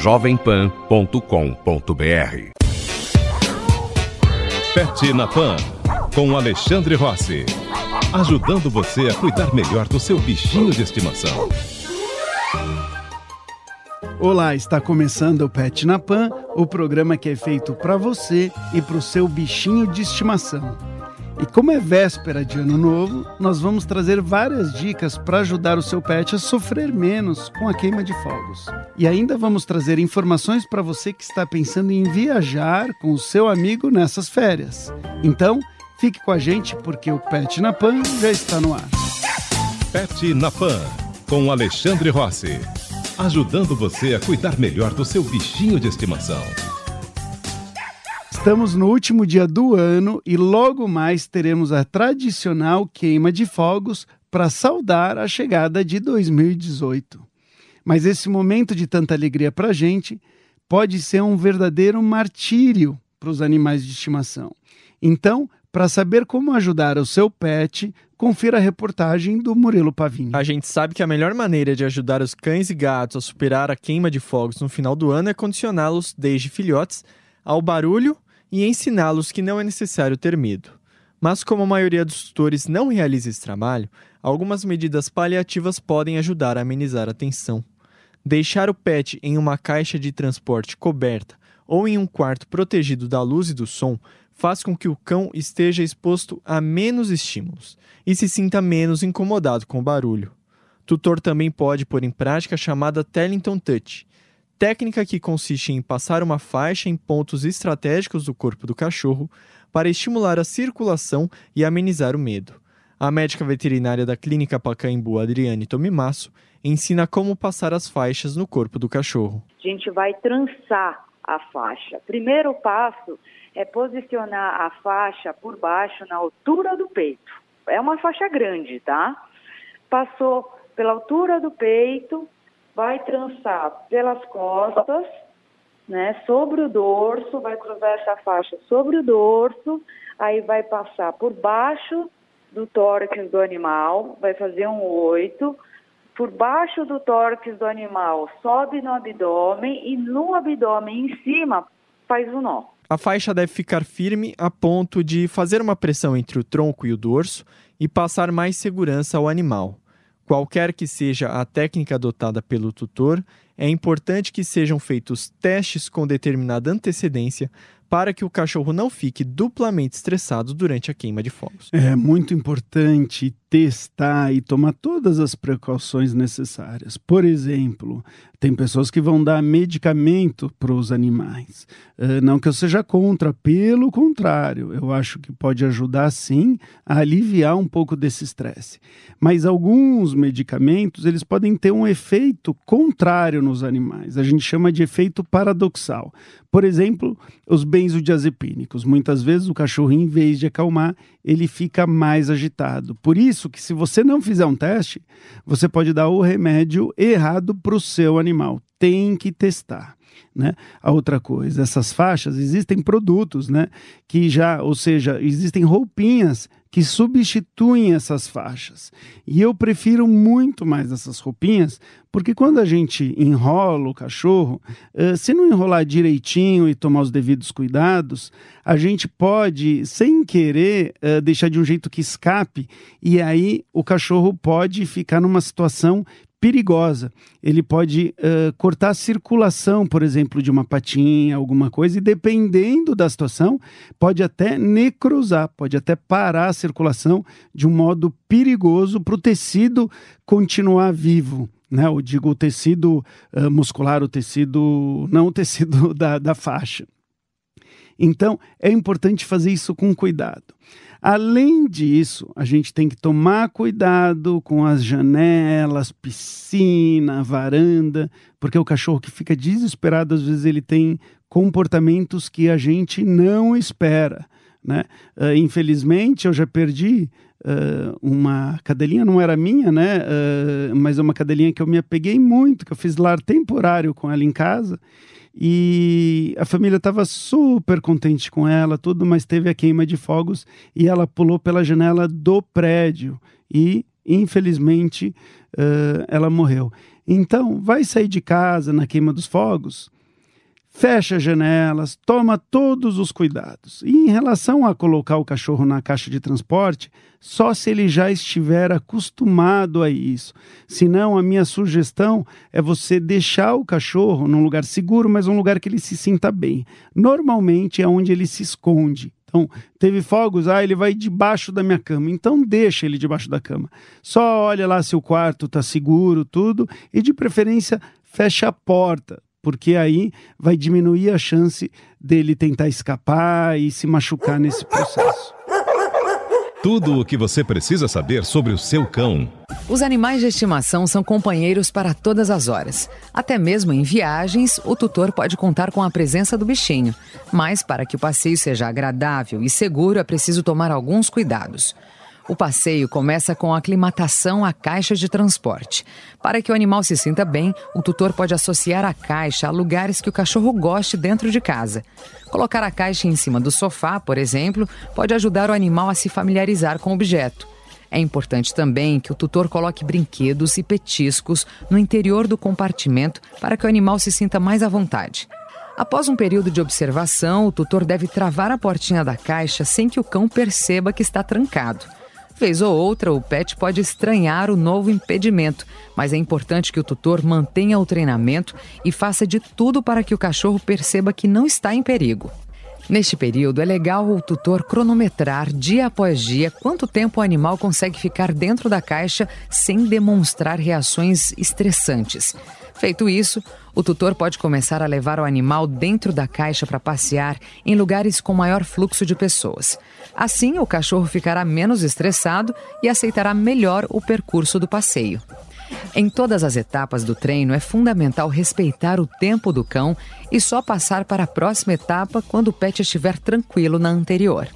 jovempan.com.br. Pet na Pan, com Alexandre Rossi. Ajudando você a cuidar melhor do seu bichinho de estimação. Olá, está começando o Pet na Pan, o programa que é feito para você e para o seu bichinho de estimação. E como é véspera de ano novo, nós vamos trazer várias dicas para ajudar o seu pet a sofrer menos com a queima de fogos. E ainda vamos trazer informações para você que está pensando em viajar com o seu amigo nessas férias. Então, fique com a gente porque o Pet na Pan já está no ar. Pet na Pan, com Alexandre Rossi. Ajudando você a cuidar melhor do seu bichinho de estimação. Estamos no último dia do ano e logo mais teremos a tradicional queima de fogos para saudar a chegada de 2018. Mas esse momento de tanta alegria para a gente pode ser um verdadeiro martírio para os animais de estimação. Então, para saber como ajudar o seu pet, confira a reportagem do Murilo Pavini. A gente sabe que a melhor maneira de ajudar os cães e gatos a superar a queima de fogos no final do ano é condicioná-los, desde filhotes, ao barulho e ensiná-los que não é necessário ter medo. Mas, como a maioria dos tutores não realiza esse trabalho, algumas medidas paliativas podem ajudar a amenizar a tensão. Deixar o pet em uma caixa de transporte coberta ou em um quarto protegido da luz e do som faz com que o cão esteja exposto a menos estímulos e se sinta menos incomodado com o barulho. Tutor também pode pôr em prática a chamada Tellington Touch, técnica que consiste em passar uma faixa em pontos estratégicos do corpo do cachorro para estimular a circulação e amenizar o medo. A médica veterinária da Clínica Pacaembu, Adriane Tomimasso, ensina como passar as faixas no corpo do cachorro. A gente vai trançar a faixa. Primeiro passo é posicionar a faixa por baixo na altura do peito. É uma faixa grande, tá? Passou pela altura do peito, vai trançar pelas costas, né, sobre o dorso, vai cruzar essa faixa sobre o dorso, aí vai passar por baixo do tórax do animal, vai fazer um oito, por baixo do tórax do animal sobe no abdômen e no abdômen em cima faz um nó. A faixa deve ficar firme a ponto de fazer uma pressão entre o tronco e o dorso e passar mais segurança ao animal. Qualquer que seja a técnica adotada pelo tutor, é importante que sejam feitos testes com determinada antecedência para que o cachorro não fique duplamente estressado durante a queima de fogos. É muito importante testar e tomar todas as precauções necessárias. Por exemplo, tem pessoas que vão dar medicamento para os animais. Uh, não que eu seja contra, pelo contrário, eu acho que pode ajudar sim a aliviar um pouco desse estresse. Mas alguns medicamentos eles podem ter um efeito contrário nos animais. A gente chama de efeito paradoxal. Por exemplo, os benzodiazepínicos. Muitas vezes o cachorro, em vez de acalmar, ele fica mais agitado. Por isso que se você não fizer um teste, você pode dar o remédio errado para o seu animal. Tem que testar. Né? A outra coisa, essas faixas existem produtos, né? Que já, ou seja, existem roupinhas que substituem essas faixas. E eu prefiro muito mais essas roupinhas, porque quando a gente enrola o cachorro, uh, se não enrolar direitinho e tomar os devidos cuidados, a gente pode, sem querer, uh, deixar de um jeito que escape, e aí o cachorro pode ficar numa situação perigosa. Ele pode uh, cortar a circulação, por exemplo, de uma patinha, alguma coisa, e dependendo da situação, pode até necrosar, pode até parar a circulação de um modo perigoso para o tecido continuar vivo. Né, eu digo o tecido uh, muscular, o tecido, não o tecido da, da faixa. Então, é importante fazer isso com cuidado. Além disso, a gente tem que tomar cuidado com as janelas, piscina, varanda, porque o cachorro que fica desesperado, às vezes ele tem comportamentos que a gente não espera. Né? Uh, infelizmente, eu já perdi uh, uma cadelinha, não era minha, né? Uh, mas é uma cadelinha que eu me apeguei muito, que eu fiz lar temporário com ela em casa. E a família estava super contente com ela, tudo, mas teve a queima de fogos e ela pulou pela janela do prédio e, infelizmente, uh, ela morreu. Então, vai sair de casa na queima dos fogos? Fecha as janelas, toma todos os cuidados. E em relação a colocar o cachorro na caixa de transporte, só se ele já estiver acostumado a isso. Senão, a minha sugestão é você deixar o cachorro num lugar seguro, mas um lugar que ele se sinta bem. Normalmente é onde ele se esconde. Então, teve fogos, ah, ele vai debaixo da minha cama. Então, deixa ele debaixo da cama. Só olha lá se o quarto está seguro, tudo, e de preferência, fecha a porta porque aí vai diminuir a chance dele tentar escapar e se machucar nesse processo. Tudo o que você precisa saber sobre o seu cão. Os animais de estimação são companheiros para todas as horas. Até mesmo em viagens, o tutor pode contar com a presença do bichinho. Mas para que o passeio seja agradável e seguro, é preciso tomar alguns cuidados. O passeio começa com a aclimatação à caixa de transporte. Para que o animal se sinta bem, o tutor pode associar a caixa a lugares que o cachorro goste dentro de casa. Colocar a caixa em cima do sofá, por exemplo, pode ajudar o animal a se familiarizar com o objeto. É importante também que o tutor coloque brinquedos e petiscos no interior do compartimento para que o animal se sinta mais à vontade. Após um período de observação, o tutor deve travar a portinha da caixa sem que o cão perceba que está trancado. Vez ou outra, o pet pode estranhar o novo impedimento, mas é importante que o tutor mantenha o treinamento e faça de tudo para que o cachorro perceba que não está em perigo. Neste período, é legal o tutor cronometrar dia após dia quanto tempo o animal consegue ficar dentro da caixa sem demonstrar reações estressantes. Feito isso, o tutor pode começar a levar o animal dentro da caixa para passear em lugares com maior fluxo de pessoas. Assim, o cachorro ficará menos estressado e aceitará melhor o percurso do passeio. Em todas as etapas do treino, é fundamental respeitar o tempo do cão e só passar para a próxima etapa quando o pet estiver tranquilo na anterior.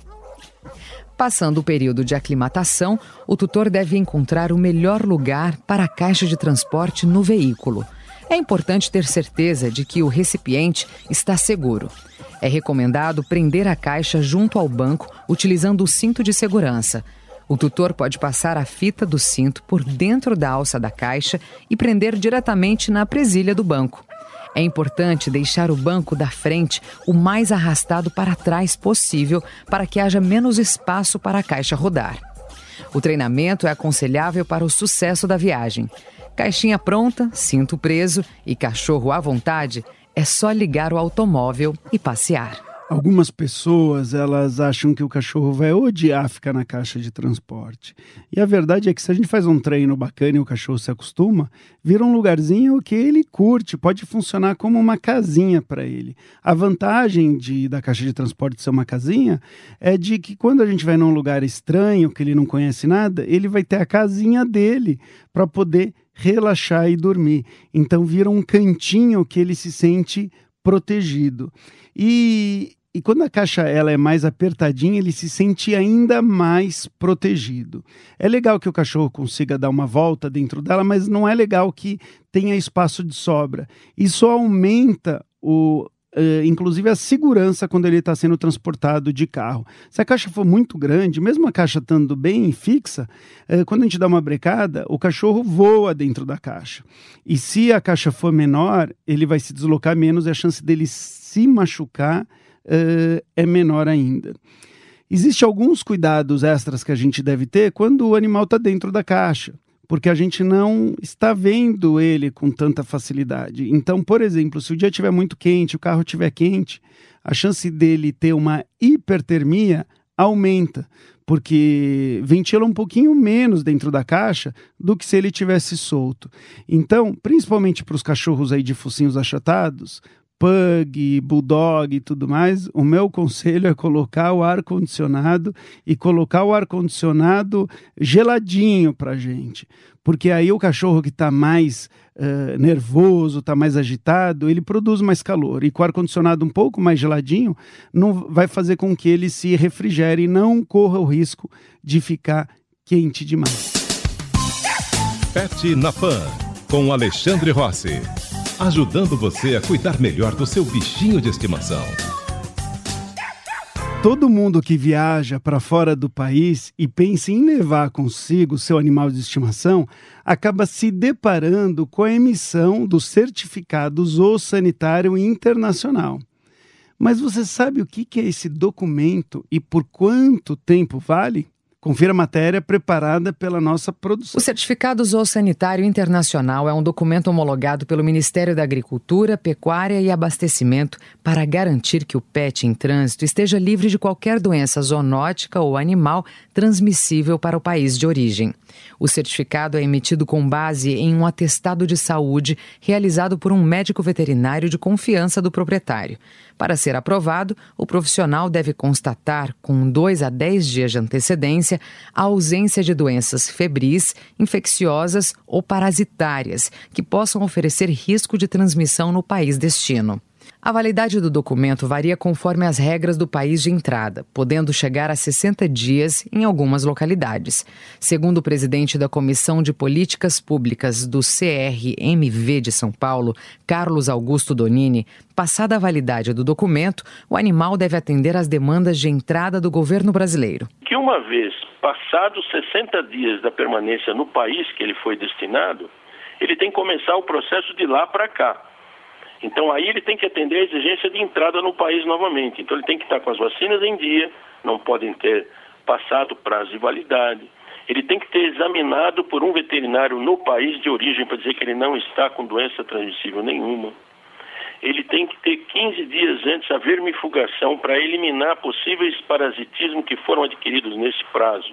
Passando o período de aclimatação, o tutor deve encontrar o melhor lugar para a caixa de transporte no veículo. É importante ter certeza de que o recipiente está seguro. É recomendado prender a caixa junto ao banco utilizando o cinto de segurança. O tutor pode passar a fita do cinto por dentro da alça da caixa e prender diretamente na presilha do banco. É importante deixar o banco da frente o mais arrastado para trás possível para que haja menos espaço para a caixa rodar. O treinamento é aconselhável para o sucesso da viagem. Caixinha pronta, cinto preso e cachorro à vontade, é só ligar o automóvel e passear. Algumas pessoas, elas acham que o cachorro vai odiar ficar na caixa de transporte. E a verdade é que se a gente faz um treino bacana e o cachorro se acostuma, vira um lugarzinho que ele curte, pode funcionar como uma casinha para ele. A vantagem de, da caixa de transporte ser uma casinha é de que quando a gente vai num lugar estranho, que ele não conhece nada, ele vai ter a casinha dele para poder relaxar e dormir. Então vira um cantinho que ele se sente protegido. E, e quando a caixa ela é mais apertadinha, ele se sente ainda mais protegido. É legal que o cachorro consiga dar uma volta dentro dela, mas não é legal que tenha espaço de sobra. Isso aumenta o, Uh, inclusive a segurança quando ele está sendo transportado de carro. Se a caixa for muito grande, mesmo a caixa estando bem fixa, uh, quando a gente dá uma brecada, o cachorro voa dentro da caixa. E se a caixa for menor, ele vai se deslocar menos e a chance dele se machucar uh, é menor ainda. Existem alguns cuidados extras que a gente deve ter quando o animal está dentro da caixa porque a gente não está vendo ele com tanta facilidade. Então, por exemplo, se o dia estiver muito quente, o carro estiver quente, a chance dele ter uma hipertermia aumenta, porque ventila um pouquinho menos dentro da caixa do que se ele tivesse solto. Então, principalmente para os cachorros aí de focinhos achatados, pug, bulldog e tudo mais, o meu conselho é colocar o ar condicionado e colocar o ar condicionado geladinho para gente, porque aí o cachorro que está mais uh, nervoso, está mais agitado, ele produz mais calor. E com o ar condicionado um pouco mais geladinho, não vai fazer com que ele se refrigere e não corra o risco de ficar quente demais. Pet na Pan com Alexandre Rossi ajudando você a cuidar melhor do seu bichinho de estimação. Todo mundo que viaja para fora do país e pensa em levar consigo seu animal de estimação acaba se deparando com a emissão do certificado zoossanitário internacional. Mas você sabe o que é esse documento e por quanto tempo vale? Confira a matéria preparada pela nossa produção. O Certificado Zoossanitário Internacional é um documento homologado pelo Ministério da Agricultura, Pecuária e Abastecimento para garantir que o pet em trânsito esteja livre de qualquer doença zoonótica ou animal transmissível para o país de origem. O certificado é emitido com base em um atestado de saúde realizado por um médico veterinário de confiança do proprietário. Para ser aprovado, o profissional deve constatar, com dois a dez dias de antecedência, a ausência de doenças febris, infecciosas ou parasitárias que possam oferecer risco de transmissão no país destino. A validade do documento varia conforme as regras do país de entrada, podendo chegar a 60 dias em algumas localidades. Segundo o presidente da Comissão de Políticas Públicas do CRMV de São Paulo, Carlos Augusto Donini, passada a validade do documento, o animal deve atender às demandas de entrada do governo brasileiro. Que uma vez passados 60 dias da permanência no país que ele foi destinado, ele tem que começar o processo de lá para cá. Então aí ele tem que atender a exigência de entrada no país novamente. Então ele tem que estar com as vacinas em dia, não podem ter passado prazo de validade. Ele tem que ter examinado por um veterinário no país de origem para dizer que ele não está com doença transmissível nenhuma. Ele tem que ter 15 dias antes a vermifugação para eliminar possíveis parasitismos que foram adquiridos nesse prazo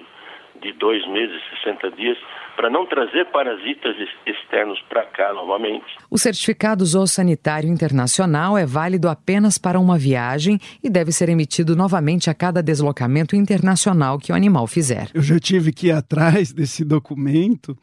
de dois meses, 60 dias, para não trazer parasitas externos para cá novamente. O certificado zoossanitário internacional é válido apenas para uma viagem e deve ser emitido novamente a cada deslocamento internacional que o animal fizer. Eu já tive que ir atrás desse documento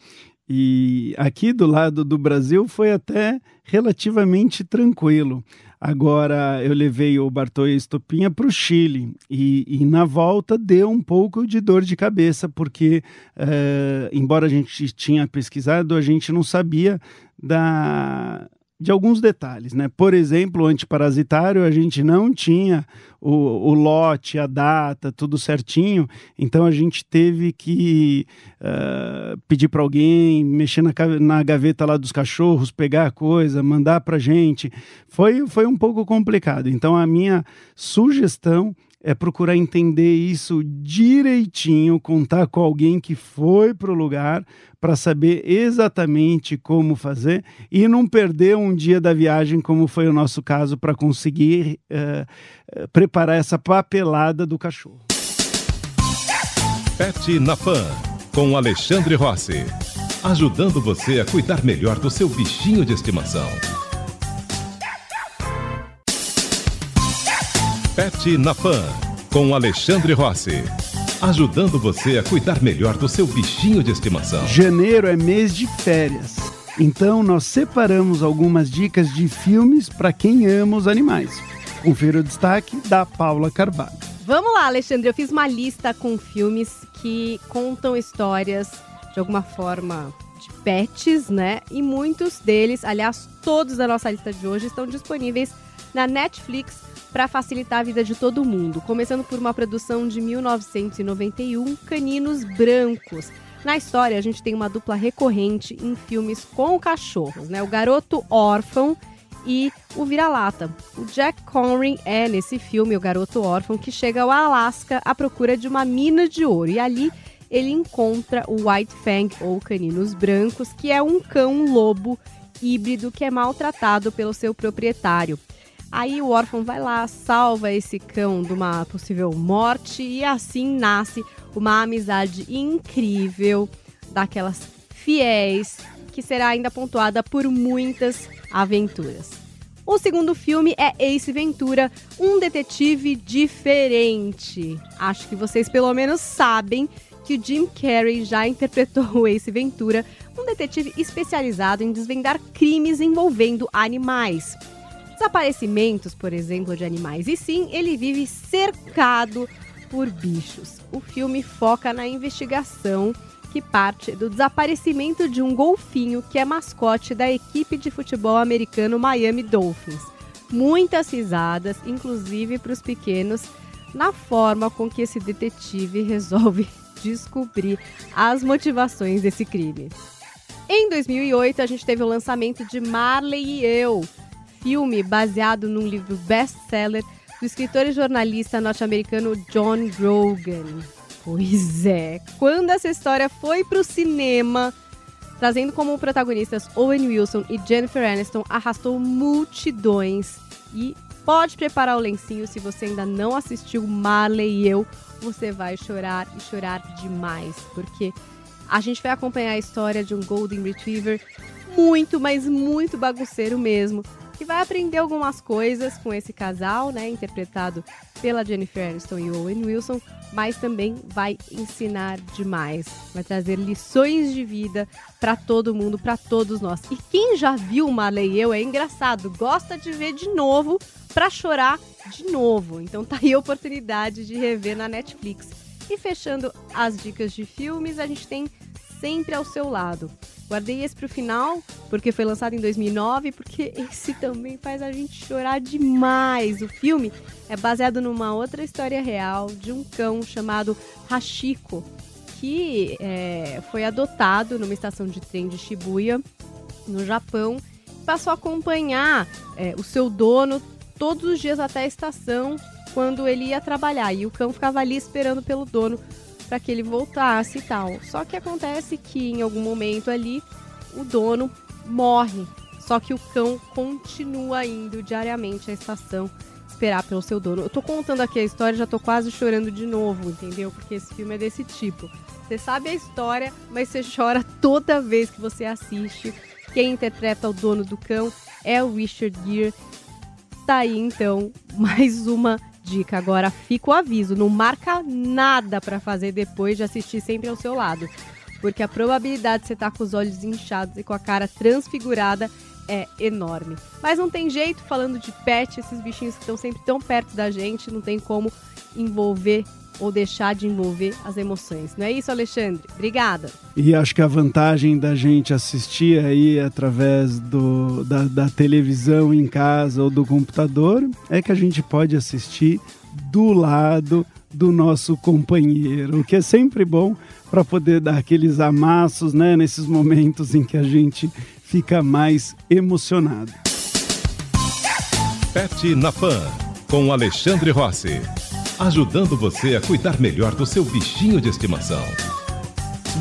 e aqui do lado do Brasil foi até relativamente tranquilo. Agora eu levei o Bartô Estopinha para o Chile. E, e, na volta deu um pouco de dor de cabeça, porque, uh, embora a gente tinha pesquisado, a gente não sabia da, de alguns detalhes, né? Por exemplo, o antiparasitário a gente não tinha o, o lote, a data, tudo certinho, então a gente teve que uh, pedir para alguém mexer na, na gaveta lá dos cachorros, pegar a coisa, mandar para gente. Foi, foi um pouco complicado. Então a minha sugestão é procurar entender isso direitinho, contar com alguém que foi para o lugar para saber exatamente como fazer e não perder um dia da viagem, como foi o nosso caso, para conseguir uh, preparar essa papelada do cachorro. Pet na Pan, com Alexandre Rossi. Ajudando você a cuidar melhor do seu bichinho de estimação. Pet na Pan, com Alexandre Rossi. Ajudando você a cuidar melhor do seu bichinho de estimação. Janeiro é mês de férias. Então nós separamos algumas dicas de filmes para quem ama os animais. Confira o destaque da Paula Carvalho. Vamos lá, Alexandre. Eu fiz uma lista com filmes que contam histórias de alguma forma de pets, né? E muitos deles, aliás, todos da nossa lista de hoje estão disponíveis na Netflix para facilitar a vida de todo mundo, começando por uma produção de 1991, Caninos Brancos. Na história, a gente tem uma dupla recorrente em filmes com cachorros, né? O garoto órfão e o vira-lata. O Jack Connery é, nesse filme, o garoto órfão que chega ao Alasca à procura de uma mina de ouro. E ali ele encontra o White Fang, ou Caninos Brancos, que é um cão-lobo híbrido que é maltratado pelo seu proprietário. Aí o órfão vai lá, salva esse cão de uma possível morte e assim nasce uma amizade incrível daquelas fiéis que será ainda pontuada por muitas aventuras. O segundo filme é Ace Ventura, um detetive diferente. Acho que vocês pelo menos sabem que o Jim Carrey já interpretou o Ace Ventura, um detetive especializado em desvendar crimes envolvendo animais desaparecimentos, por exemplo, de animais. E sim, ele vive cercado por bichos. O filme foca na investigação que parte do desaparecimento de um golfinho que é mascote da equipe de futebol americano Miami Dolphins. Muitas risadas, inclusive para os pequenos, na forma com que esse detetive resolve descobrir as motivações desse crime. Em 2008, a gente teve o lançamento de Marley e Eu, filme baseado num livro best-seller do escritor e jornalista norte-americano John Grogan. Pois é, quando essa história foi para o cinema, trazendo como protagonistas Owen Wilson e Jennifer Aniston, arrastou multidões e pode preparar o lencinho se você ainda não assistiu Marley e eu, você vai chorar e chorar demais, porque a gente vai acompanhar a história de um Golden Retriever muito, mas muito bagunceiro mesmo, que vai aprender algumas coisas com esse casal, né, interpretado pela Jennifer Aniston e Owen Wilson, mas também vai ensinar demais, vai trazer lições de vida para todo mundo, para todos nós. E quem já viu Marley e eu é engraçado, gosta de ver de novo para chorar de novo. Então tá aí a oportunidade de rever na Netflix. E fechando as dicas de filmes, a gente tem sempre ao seu lado. Guardei esse pro final, porque foi lançado em 2009, porque esse também faz a gente chorar demais. O filme é baseado numa outra história real de um cão chamado Hashiko, que é, foi adotado numa estação de trem de Shibuya, no Japão, passou a acompanhar é, o seu dono todos os dias até a estação quando ele ia trabalhar. E o cão ficava ali esperando pelo dono para que ele voltasse e tal. Só que acontece que em algum momento ali o dono morre. Só que o cão continua indo diariamente à estação esperar pelo seu dono. Eu tô contando aqui a história, já tô quase chorando de novo, entendeu? Porque esse filme é desse tipo. Você sabe a história, mas você chora toda vez que você assiste. Quem interpreta o dono do cão é o Richard Gere. Tá aí então mais uma dica. Agora fica o aviso, não marca nada para fazer depois de assistir sempre ao seu lado, porque a probabilidade de você estar tá com os olhos inchados e com a cara transfigurada é enorme. Mas não tem jeito, falando de pet, esses bichinhos que estão sempre tão perto da gente, não tem como envolver ou deixar de envolver as emoções. Não é isso, Alexandre? Obrigada. E acho que a vantagem da gente assistir aí através do, da, da televisão em casa ou do computador é que a gente pode assistir do lado do nosso companheiro, o que é sempre bom para poder dar aqueles amassos, né, nesses momentos em que a gente fica mais emocionado. Pet na Pan, com Alexandre Rossi ajudando você a cuidar melhor do seu bichinho de estimação.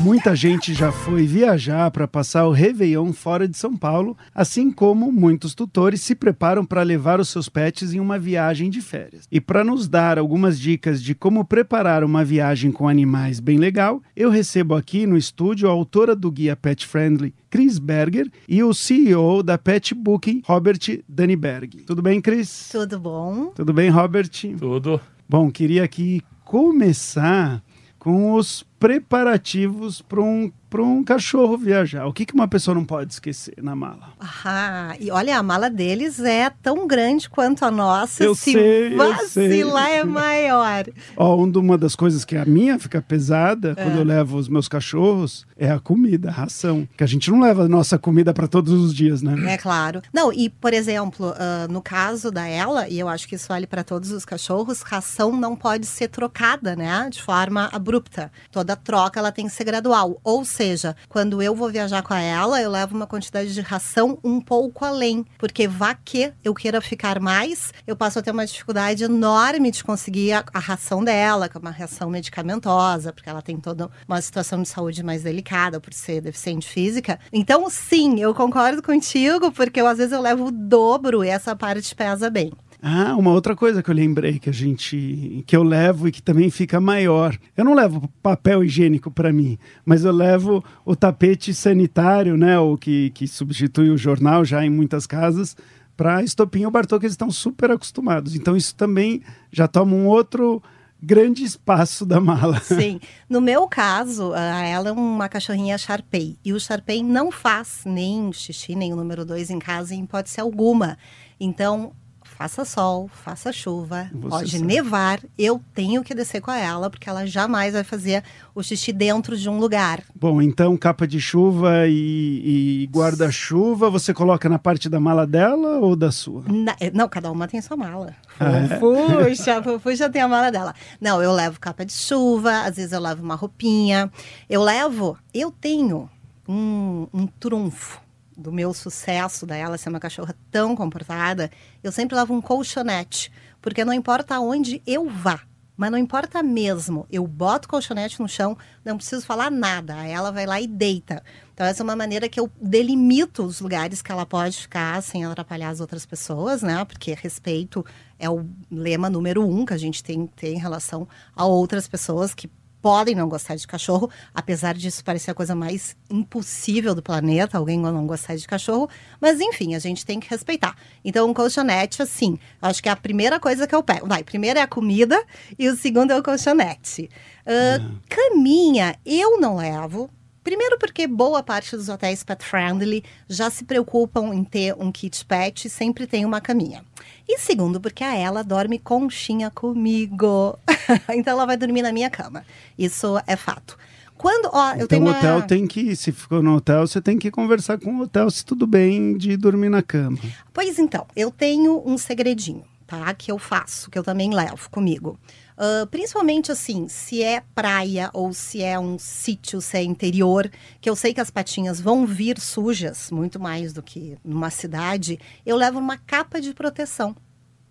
Muita gente já foi viajar para passar o Réveillon fora de São Paulo, assim como muitos tutores se preparam para levar os seus pets em uma viagem de férias. E para nos dar algumas dicas de como preparar uma viagem com animais bem legal, eu recebo aqui no estúdio a autora do guia Pet Friendly, Chris Berger, e o CEO da Pet Booking, Robert Daniberg. Tudo bem, Chris? Tudo bom. Tudo bem, Robert? Tudo. Bom, queria aqui começar com os preparativos para um para um cachorro viajar. O que, que uma pessoa não pode esquecer na mala? Ah, e olha, a mala deles é tão grande quanto a nossa. Eu Se sei, vacilar é maior. Ó, uma das coisas que a minha fica pesada é. quando eu levo os meus cachorros é a comida, a ração. Que a gente não leva a nossa comida para todos os dias, né? É claro. Não, e por exemplo, uh, no caso da ela, e eu acho que isso vale para todos os cachorros, ração não pode ser trocada, né? De forma abrupta. Toda troca ela tem que ser gradual. Ou seja, quando eu vou viajar com ela, eu levo uma quantidade de ração um pouco além, porque vá que eu queira ficar mais, eu passo a ter uma dificuldade enorme de conseguir a, a ração dela, que é uma ração medicamentosa, porque ela tem toda uma situação de saúde mais delicada por ser deficiente física. Então, sim, eu concordo contigo, porque eu, às vezes eu levo o dobro e essa parte pesa bem. Ah, uma outra coisa que eu lembrei que a gente que eu levo e que também fica maior. Eu não levo papel higiênico para mim, mas eu levo o tapete sanitário, né, o que, que substitui o jornal já em muitas casas para estopim ou bartô que eles estão super acostumados. Então isso também já toma um outro grande espaço da mala. Sim. No meu caso, ela é uma cachorrinha Sharpei. E o Sharpei não faz nem xixi, nem o número dois em casa em hipótese alguma. Então, faça sol, faça chuva, Você pode sabe. nevar, eu tenho que descer com ela, porque ela jamais vai fazer o xixi dentro de um lugar. Bom, então capa de chuva e, e guarda-chuva você coloca na parte da mala dela ou da sua? Na- eh, não, cada uma tem sua mala. Ah, é? Puxa, Puxa tem a mala dela. Não, eu levo capa de chuva, às vezes eu levo uma roupinha. Eu levo, eu tenho um, um trunfo do meu sucesso da ela ser uma cachorra tão comportada. Eu sempre levo um colchonete, porque não importa aonde eu vá. Mas não importa mesmo, eu boto o colchonete no chão, não preciso falar nada, ela vai lá e deita. Então, essa é uma maneira que eu delimito os lugares que ela pode ficar sem atrapalhar as outras pessoas, né? Porque respeito é o lema número um que a gente tem, tem em relação a outras pessoas que podem não gostar de cachorro, apesar disso parecer a coisa mais impossível do planeta, alguém não gostar de cachorro, mas enfim, a gente tem que respeitar. Então, um colchonete, assim, acho que é a primeira coisa que eu pego. Vai, primeiro é a comida e o segundo é o colchonete. Ah, Caminha, eu não levo, Primeiro porque boa parte dos hotéis pet friendly já se preocupam em ter um kit pet e sempre tem uma caminha. E segundo porque a ela dorme conchinha comigo. então ela vai dormir na minha cama. Isso é fato. Quando, ó, eu então tenho o uma... hotel tem que, se ficou no hotel, você tem que conversar com o hotel se tudo bem de dormir na cama. Pois então, eu tenho um segredinho, tá? Que eu faço, que eu também levo comigo. Ah, principalmente assim, se é praia ou se é um sítio, se é interior, que eu sei que as patinhas vão vir sujas, muito mais do que numa cidade, eu levo uma capa de proteção.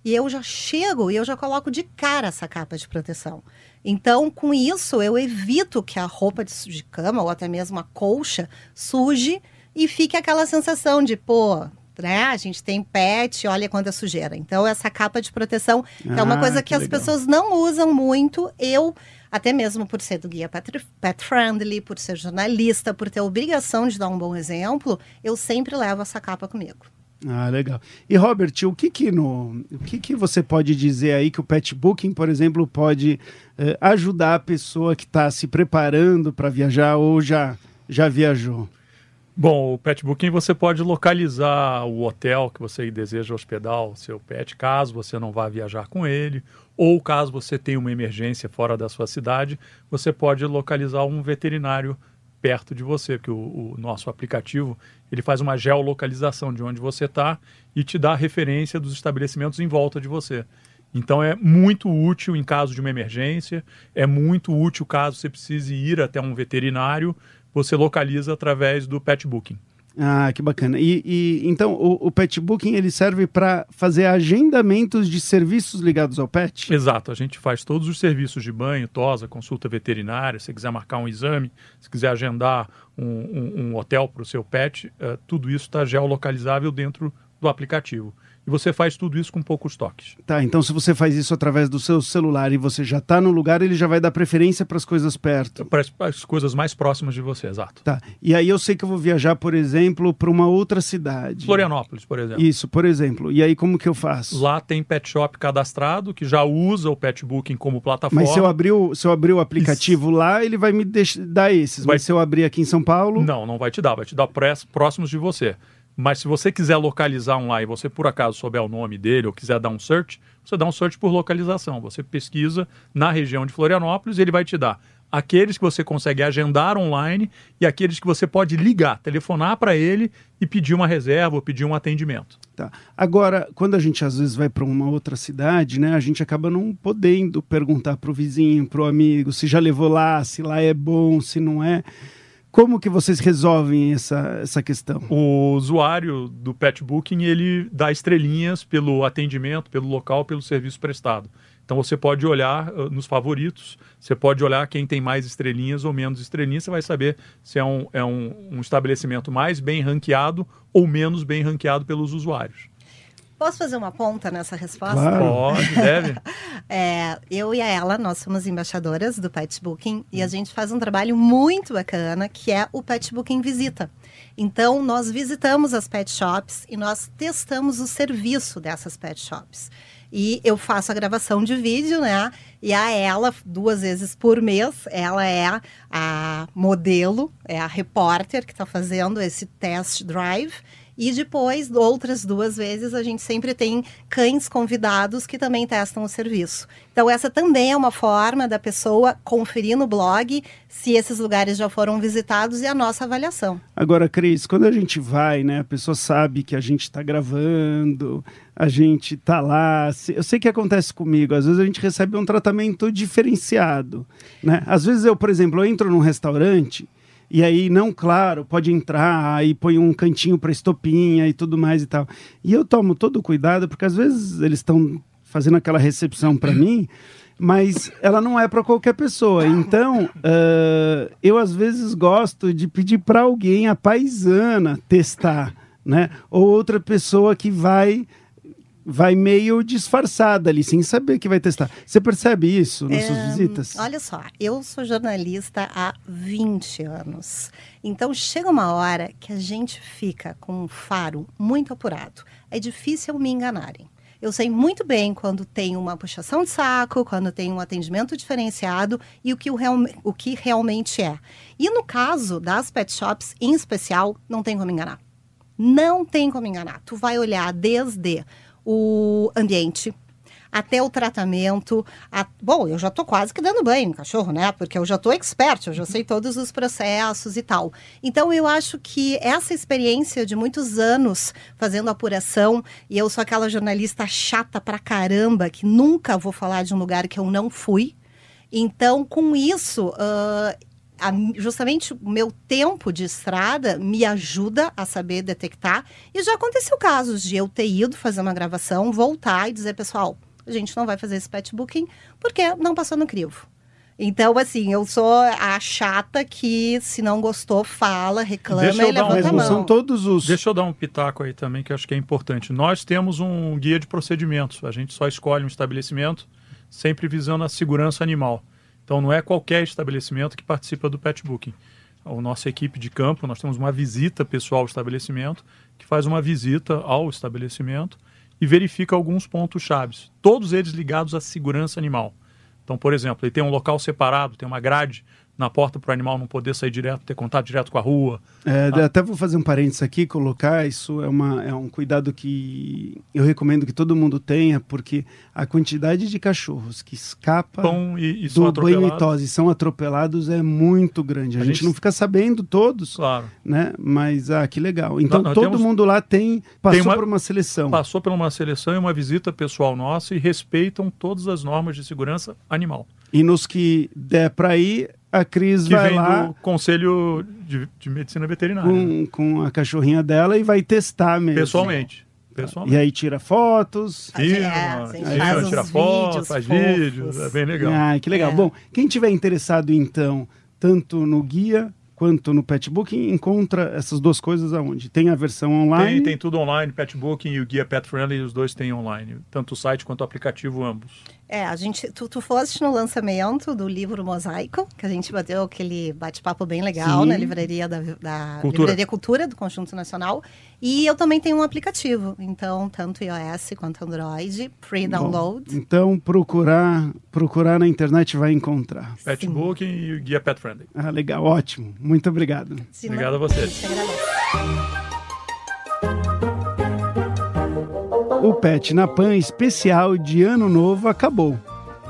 E eu já chego e eu já coloco de cara essa capa de proteção. Então, com isso, eu evito que a roupa de, de cama ou até mesmo a colcha suje e fique aquela sensação de, pô, né? A gente tem pet, olha quanta sujeira. Então, essa capa de proteção que é uma Ah, coisa que que, as legal. pessoas não usam muito. Eu, até mesmo por ser do guia pet, pet friendly, por ser jornalista, por ter a obrigação de dar um bom exemplo, eu sempre levo essa capa comigo. Ah, legal. E Robert, o que que no, o que que você pode dizer aí que o pet booking, por exemplo, pode eh, ajudar a pessoa que está se preparando para viajar ou já já viajou? Bom, o pet booking você pode localizar o hotel que você deseja hospedar o seu pet, caso você não vá viajar com ele, ou caso você tenha uma emergência fora da sua cidade, você pode localizar um veterinário perto de você, que o, o nosso aplicativo ele faz uma geolocalização de onde você está e te dá referência dos estabelecimentos em volta de você. Então é muito útil em caso de uma emergência, é muito útil caso você precise ir até um veterinário, você localiza através do pet booking. Ah, que bacana. E, e então o, o pet booking ele serve para fazer agendamentos de serviços ligados ao pet? Exato, a gente faz todos os serviços de banho, tosa, consulta veterinária, se quiser marcar um exame, se quiser agendar um, um- um hotel para o seu pet, eh, tudo isso está geolocalizável dentro do aplicativo. E você faz tudo isso com poucos toques. Tá, então se você faz isso através do seu celular e você já está no lugar, ele já vai dar preferência para as coisas perto. Para as- coisas mais próximas de você, exato. Tá. E aí eu sei que eu vou viajar, por exemplo, para uma outra cidade. Florianópolis, por exemplo. Isso, por exemplo. E aí como que eu faço? Lá tem pet shop cadastrado que já usa o pet booking como plataforma. Mas se eu abrir o, se eu abrir o aplicativo lá, ele vai me deix- dar esses. Vai- Mas se eu abrir aqui em São Paulo, Não, não vai te dar, vai te dar próximos de você. Mas se você quiser localizar um lá e você por acaso souber o nome dele ou quiser dar um search, você dá um search por localização. Você pesquisa na região de Florianópolis e ele vai te dar aqueles que você consegue agendar online e aqueles que você pode ligar, telefonar para ele e pedir uma reserva ou pedir um atendimento. Tá. Agora, quando a gente às vezes vai para uma outra cidade, né, a gente acaba não podendo perguntar pro vizinho, pro amigo, se já levou lá, se lá é bom, se não é. Como que vocês resolvem essa, essa questão? O usuário do Pet Booking, ele dá estrelinhas pelo atendimento, pelo local, pelo serviço prestado. Então você pode olhar uh, nos favoritos, você pode olhar quem tem mais estrelinhas ou menos estrelinhas, você vai saber se é um, é um, um estabelecimento mais bem ranqueado ou menos bem ranqueado pelos usuários. Posso fazer uma ponta nessa resposta? Claro. Pode, deve. É, eu e a ela, nós somos embaixadoras do Pet Booking e a gente faz um trabalho muito bacana que é o Pet Booking Visita. Então, nós visitamos as pet shops e nós testamos o serviço dessas pet shops. E eu faço a gravação de vídeo, né? E a ela, duas vezes por mês, ela é a modelo, é a repórter que está fazendo esse test drive. E depois, outras duas vezes, a gente sempre tem cães convidados que também testam o serviço. Então, essa também é uma forma da pessoa conferir no blog se esses lugares já foram visitados e a nossa avaliação. Agora, Cris, quando a gente vai, né, a pessoa sabe que a gente está gravando, a gente está lá. Eu sei que acontece comigo, às vezes a gente recebe um tratamento diferenciado. Né? Às vezes eu, por exemplo, eu entro num restaurante e aí, não, claro, pode entrar, aí põe um cantinho para estopinha e tudo mais e tal. E eu tomo todo cuidado, porque às vezes eles estão fazendo aquela recepção para mim, mas ela não é para qualquer pessoa. Então, uh, eu às vezes gosto de pedir para alguém, a paisana, testar, né? Ou outra pessoa que vai vai meio disfarçada ali, sem saber que vai testar. Você percebe isso nas é, suas visitas? Olha só, eu sou jornalista há 20 anos. Então chega uma hora que a gente fica com um faro muito apurado. É difícil me enganarem. Eu sei muito bem quando tem uma puxação de saco, quando tem um atendimento diferenciado e o que, o, real, o que realmente é. E no caso das pet shops, em especial, não tem como enganar. Não tem como enganar. Tu vai olhar desde o ambiente, até o tratamento. A... Bom, eu já estou quase que dando banho no cachorro, né? Porque eu já estou expert, eu já sei todos os processos e tal. Então, eu acho que essa experiência de muitos anos fazendo apuração, e eu sou aquela jornalista chata pra caramba, que nunca vou falar de um lugar que eu não fui. Então, com isso, uh, a, justamente o meu tempo de estrada me ajuda a saber detectar. E já aconteceu casos de eu ter ido fazer uma gravação, voltar e dizer, pessoal, a gente não vai fazer esse pet booking porque não passou no crivo. Então, assim, eu sou a chata que, se não gostou, fala, reclama e levanta um, a mão. São todos os... Deixa eu dar um pitaco aí também, que eu acho que é importante. Nós temos um guia de procedimentos. A gente só escolhe um estabelecimento sempre visando a segurança animal. Então não é qualquer estabelecimento que participa do pet booking. A nossa equipe de campo, nós temos uma visita pessoal ao estabelecimento, que faz uma visita ao estabelecimento e verifica alguns pontos chaves, todos eles ligados à segurança animal. Então, por exemplo, ele tem um local separado, tem uma grade na porta para o animal não poder sair direto, ter contato direto com a rua. É, ah. Até vou fazer um parênteses aqui, colocar, isso é, uma, é um cuidado que eu recomendo que todo mundo tenha, porque a quantidade de cachorros que escapam e, e do banho e tosse são atropelados é muito grande. A, a gente, gente, não fica sabendo todos, claro. né? Mas, ah, que legal. Então, todo temos... mundo lá tem, passou tem uma, por uma seleção. Passou por uma seleção e uma visita pessoal nossa e respeitam todas as normas de segurança animal. E nos que der para ir, a Cris que vai vem lá do Conselho de, de Medicina Veterinária. Com, né? com a cachorrinha dela e vai testar mesmo. Pessoalmente. Pessoalmente. E aí tira fotos. Tira, é, tira fotos, faz vídeos, é bem legal. Ah, que legal. É. Bom, quem tiver interessado então, tanto no guia quanto no Petbooking, encontra essas duas coisas aonde? Tem a versão online? Tem, tem tudo online, Petbooking e o guia Pet Friendly, os dois têm online, tanto o site quanto o aplicativo, ambos. É, a gente, tu, tu foste no lançamento do livro Mosaico, que a gente bateu aquele bate-papo bem legal Sim. na livraria da, da Cultura. Livraria Cultura do Conjunto Nacional. E eu também tenho um aplicativo, então tanto iOS quanto Android, free download. Bom, então procurar, procurar na internet vai encontrar. Petbook e o guia Pet Friendly. Ah, legal, ótimo. Muito obrigado. Sim, obrigado a vocês. O Pet na Pan especial de Ano Novo acabou.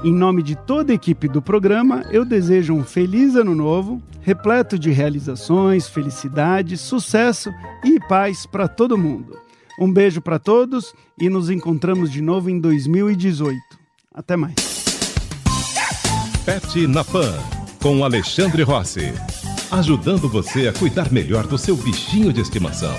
Em nome de toda a equipe do programa, eu desejo um feliz ano novo, repleto de realizações, felicidade, sucesso e paz para todo mundo. Um beijo para todos e nos encontramos de novo em 2018. Até mais. Pet na Pan, com Alexandre Rossi. Ajudando você a cuidar melhor do seu bichinho de estimação.